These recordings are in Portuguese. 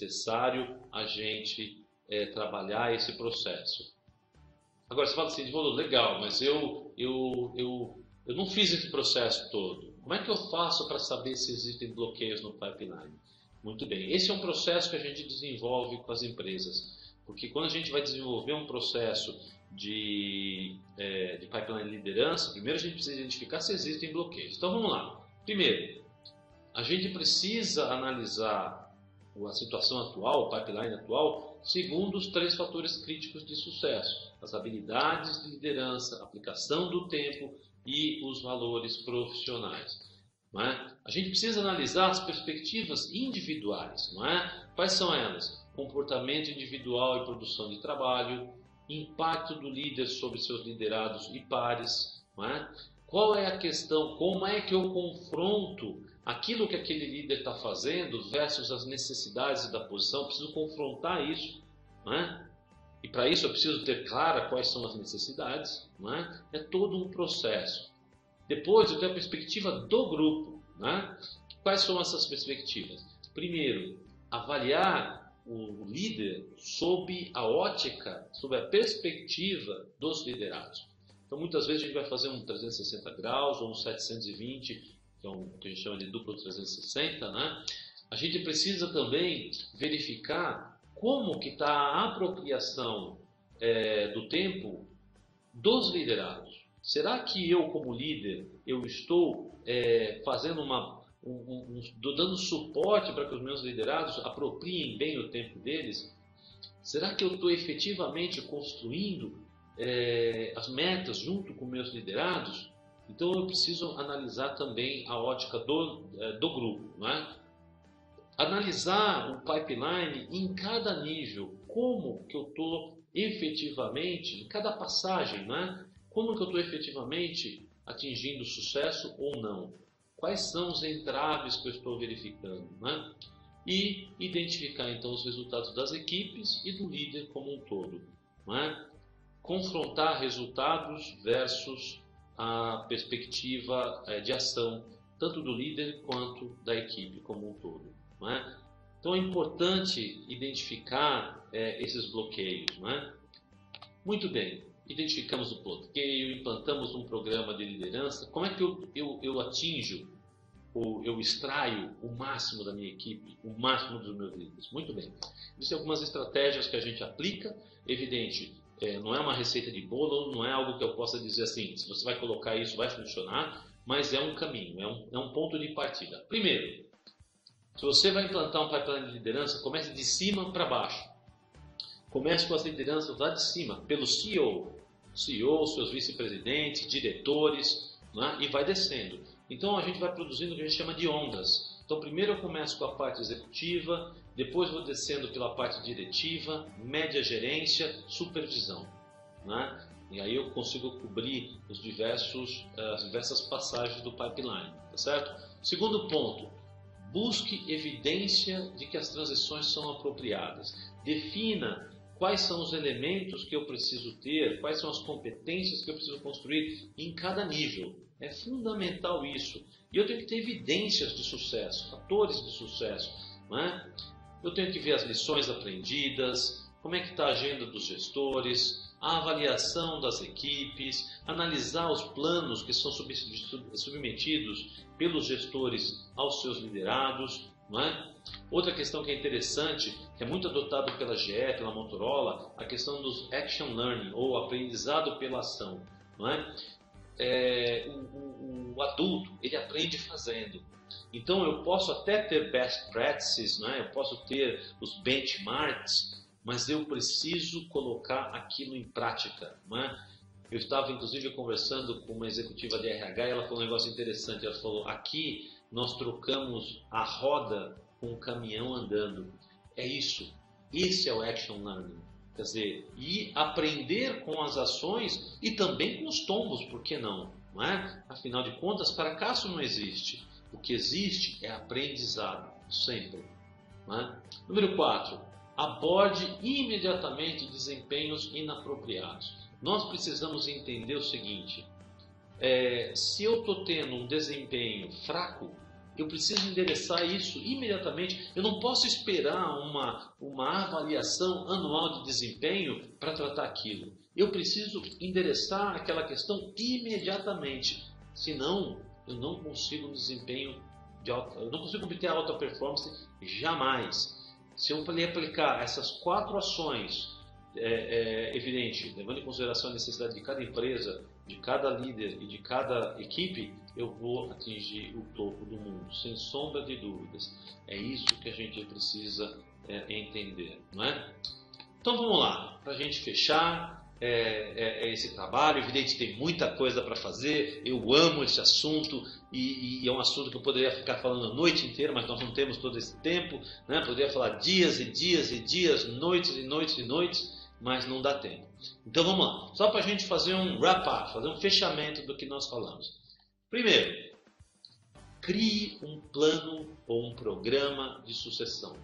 necessário a gente é, trabalhar esse processo. Agora você fala assim, Edmundo, legal, mas eu, eu, eu, eu não fiz esse processo todo. Como é que eu faço para saber se existem bloqueios no pipeline? Muito bem, esse é um processo que a gente desenvolve com as empresas. Porque quando a gente vai desenvolver um processo de, é, de pipeline liderança, primeiro a gente precisa identificar se existem bloqueios. Então vamos lá. Primeiro, a gente precisa analisar a situação atual, o pipeline atual, segundo os três fatores críticos de sucesso: as habilidades de liderança, aplicação do tempo e os valores profissionais. Não é? A gente precisa analisar as perspectivas individuais. Não é? Quais são elas? Comportamento individual e produção de trabalho, impacto do líder sobre seus liderados e pares. É? Qual é a questão? Como é que eu confronto aquilo que aquele líder está fazendo versus as necessidades da posição? Eu preciso confrontar isso. É? E para isso eu preciso ter clara quais são as necessidades. É? é todo um processo. Depois eu tenho a perspectiva do grupo. Quais são essas perspectivas? Primeiro, avaliar o líder sob a ótica, sob a perspectiva dos liderados. Então, muitas vezes a gente vai fazer um 360 graus ou um 720, que é um que a gente chama de duplo 360, né? A gente precisa também verificar como que está a apropriação é, do tempo dos liderados. Será que eu, como líder, eu estou é, fazendo uma um, um, dando suporte para que os meus liderados apropriem bem o tempo deles? Será que eu estou efetivamente construindo é, as metas junto com meus liderados? Então eu preciso analisar também a ótica do, é, do grupo. Né? Analisar o pipeline em cada nível, como que eu estou efetivamente, em cada passagem, né? como que eu estou efetivamente atingindo sucesso ou não quais são os entraves que eu estou verificando, né? e identificar então os resultados das equipes e do líder como um todo. Né? Confrontar resultados versus a perspectiva é, de ação, tanto do líder quanto da equipe como um todo. Né? Então é importante identificar é, esses bloqueios. Né? Muito bem, identificamos o bloqueio, implantamos um programa de liderança, como é que eu, eu, eu atinjo ou eu extraio o máximo da minha equipe, o máximo dos meus líderes? Muito bem. Existem algumas estratégias que a gente aplica, evidente, é, não é uma receita de bolo, não é algo que eu possa dizer assim, se você vai colocar isso vai funcionar, mas é um caminho, é um, é um ponto de partida. Primeiro, se você vai implantar um pipeline de liderança, comece de cima para baixo. Comece com as lideranças lá de cima, pelo CEO, CEO, seus vice-presidentes, diretores, né? e vai descendo. Então a gente vai produzindo o que a gente chama de ondas. Então primeiro eu começo com a parte executiva, depois vou descendo pela parte diretiva, média gerência, supervisão. Né? E aí eu consigo cobrir os diversos, as diversas passagens do pipeline. Tá certo? Segundo ponto, busque evidência de que as transições são apropriadas. Defina quais são os elementos que eu preciso ter, quais são as competências que eu preciso construir em cada nível. É fundamental isso. E eu tenho que ter evidências de sucesso, fatores de sucesso. Não é? Eu tenho que ver as lições aprendidas, como é que está a agenda dos gestores, a avaliação das equipes, analisar os planos que são submetidos pelos gestores aos seus liderados. Não é? Outra questão que é interessante, que é muito adotado pela GE, pela Motorola, a questão dos action learning, ou aprendizado pela ação. Não é? é, o, o, o, adulto ele aprende fazendo. Então eu posso até ter best practices, né? eu posso ter os benchmarks, mas eu preciso colocar aquilo em prática. Né? Eu estava inclusive conversando com uma executiva de RH e ela falou um negócio interessante. Ela falou: aqui nós trocamos a roda com o caminhão andando. É isso. Esse é o action learning. Quer dizer, e aprender com as ações e também com os tombos, por que não? não é? Afinal de contas, fracasso não existe. O que existe é aprendizado, sempre. É? Número 4. Aborde imediatamente desempenhos inapropriados. Nós precisamos entender o seguinte: é, se eu estou tendo um desempenho fraco, Eu preciso endereçar isso imediatamente. Eu não posso esperar uma, uma avaliação anual de desempenho para tratar aquilo. Eu preciso endereçar aquela questão imediatamente. Senão, eu não consigo um desempenho de alta, eu não consigo obter alta performance jamais. Se eu aplicar essas quatro ações é, é, evidente, levando em consideração a necessidade de cada empresa, de cada líder e de cada equipe, eu vou atingir o topo do mundo, sem sombra de dúvidas. É isso que a gente precisa é, entender, não é? Então vamos lá, para a gente fechar é, é, é, esse trabalho. Evidente, tem muita coisa para fazer. Eu amo esse assunto e, e, é um assunto que eu poderia ficar falando a noite inteira, mas nós não temos todo esse tempo. Né? Poderia falar dias e dias e dias, noites e noites e noites mas não dá tempo. Então vamos lá, só para a gente fazer um wrap-up, fazer um fechamento do que nós falamos. Primeiro, crie um plano ou um programa de sucessão.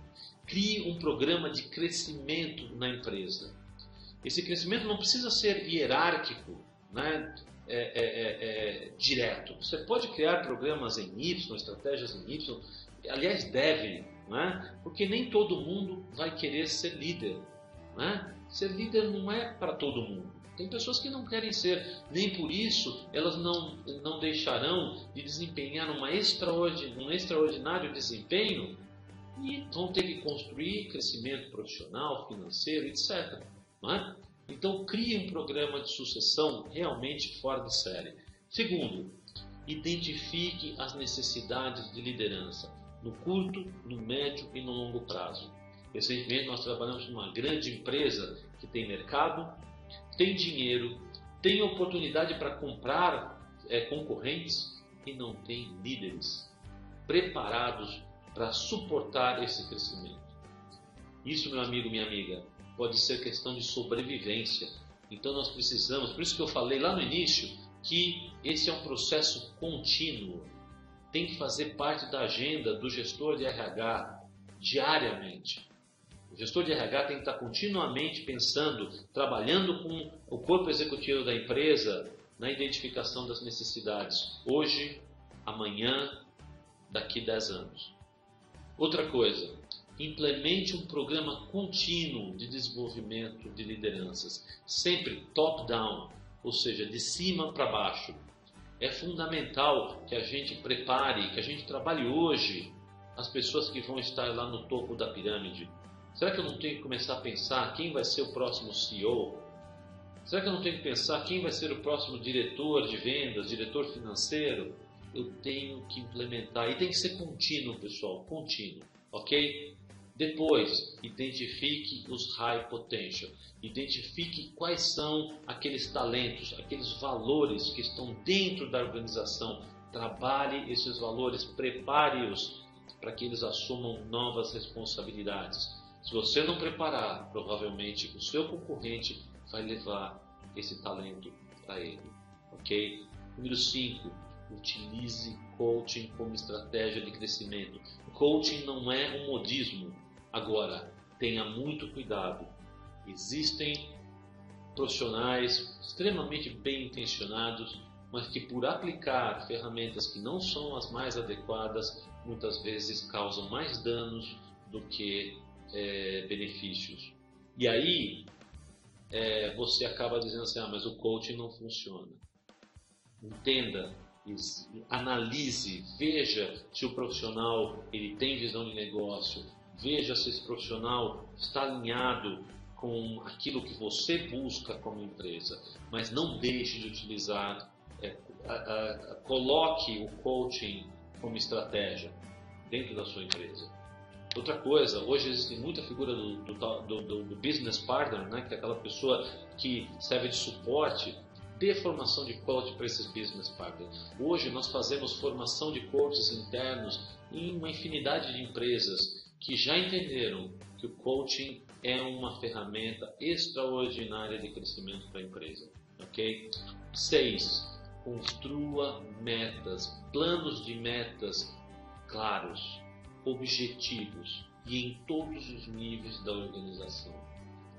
Crie um programa de crescimento na empresa. Esse crescimento não precisa ser hierárquico, né? É, é, é, é direto. Você pode criar programas em Y, estratégias em Y, aliás, deve, né? porque nem todo mundo vai querer ser líder. Né? Ser líder não é para todo mundo. Tem pessoas que não querem ser, nem por isso elas não, não deixarão de desempenhar uma extraordin, um extraordinário desempenho e vão ter que construir crescimento profissional, financeiro, etc. É? Então, crie um programa de sucessão realmente fora de série. Segundo, identifique as necessidades de liderança no curto, no médio e no longo prazo. Recentemente nós trabalhamos numa grande empresa que tem mercado, tem dinheiro, tem oportunidade para comprar é, concorrentes e não tem líderes preparados para suportar esse crescimento. Isso, meu amigo, minha amiga, pode ser questão de sobrevivência. Então nós precisamos, por isso que eu falei lá no início, que esse é um processo contínuo. Tem que fazer parte da agenda do gestor de RH diariamente. O gestor de RH tem que estar continuamente pensando, trabalhando com o corpo executivo da empresa na identificação das necessidades, hoje, amanhã, daqui 10 anos. Outra coisa, implemente um programa contínuo de desenvolvimento de lideranças, sempre top-down, ou seja, de cima para baixo. É fundamental que a gente prepare, que a gente trabalhe hoje as pessoas que vão estar lá no topo da pirâmide, Será que eu não tenho que começar a pensar quem vai ser o próximo CEO? Será que eu não tenho que pensar quem vai ser o próximo diretor de vendas, diretor financeiro? Eu tenho que implementar. E tem que ser contínuo, pessoal, contínuo, ok? Depois, identifique os high potential. Identifique quais são aqueles talentos, aqueles valores que estão dentro da organização. Trabalhe esses valores, prepare-os para que eles assumam novas responsabilidades. Se você não preparar, provavelmente o seu concorrente vai levar esse talento para ele. Ok? Número 5. Utilize coaching como estratégia de crescimento. Coaching não é um modismo. Agora, tenha muito cuidado. Existem profissionais extremamente bem intencionados, mas que por aplicar ferramentas que não são as mais adequadas, muitas vezes causam mais danos do que é, benefícios. E aí é, você acaba dizendo assim, ah, mas o coaching não funciona. Entenda, analise, veja se o profissional ele tem visão de negócio, veja se esse profissional está alinhado com aquilo que você busca como empresa, mas não deixe de utilizar, é, a, a, coloque o coaching como estratégia dentro da sua empresa. Outra coisa, hoje existe muita figura do, do, do, do business partner, né, que é aquela pessoa que serve de suporte, dê formação de coach para esses business partners. Hoje nós fazemos formação de coaches internos em uma infinidade de empresas que já entenderam que o coaching é uma ferramenta extraordinária de crescimento para a empresa. Ok? 6. Construa metas, planos de metas claros objetivos e em todos os níveis da organização.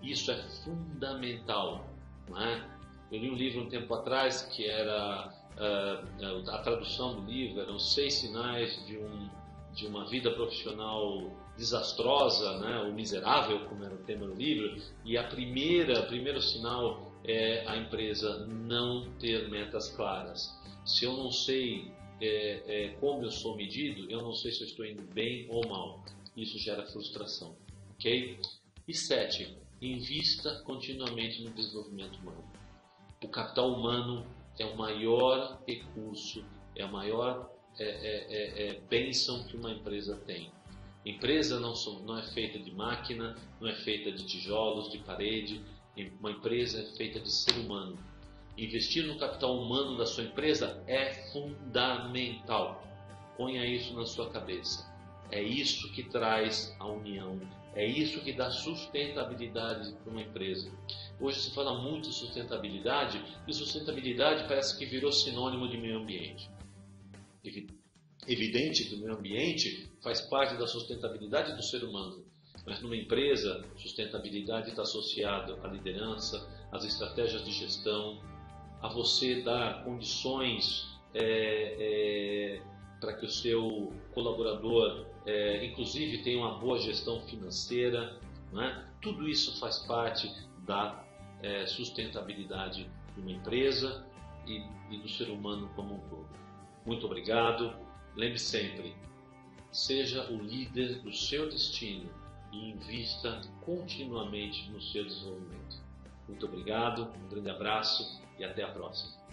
Isso é fundamental. Não é? Eu li um livro um tempo atrás que era uh, a tradução do livro eram seis sinais de, um, de uma vida profissional desastrosa, né, ou miserável, como era o tema do livro, e a primeira, primeiro sinal é a empresa não ter metas claras. Se eu não sei é, é, como eu sou medido, eu não sei se eu estou indo bem ou mal. Isso gera frustração, ok? E sete, invista continuamente no desenvolvimento humano. O capital humano é o maior recurso, é a maior é, é, é, é bênção que uma empresa tem. Empresa não, não é feita de máquina, não é feita de tijolos, de parede. Uma empresa é feita de ser humano. Investir no capital humano da sua empresa é fundamental. Ponha isso na sua cabeça. É isso que traz a união, é isso que dá sustentabilidade para uma empresa. Hoje se fala muito de sustentabilidade e sustentabilidade parece que virou sinônimo de meio ambiente. O meio ambiente faz parte da sustentabilidade do ser humano, mas numa empresa, sustentabilidade está associada à liderança, às estratégias de gestão, a você dar condições é, é, para que o seu colaborador, é, inclusive, tenha uma boa gestão financeira. É? Tudo isso faz parte da é, sustentabilidade de uma empresa e, e do ser humano como um todo. Muito obrigado. Lembre sempre, seja o líder do seu destino e invista continuamente no seu desenvolvimento. Muito obrigado, um grande abraço e até a próxima.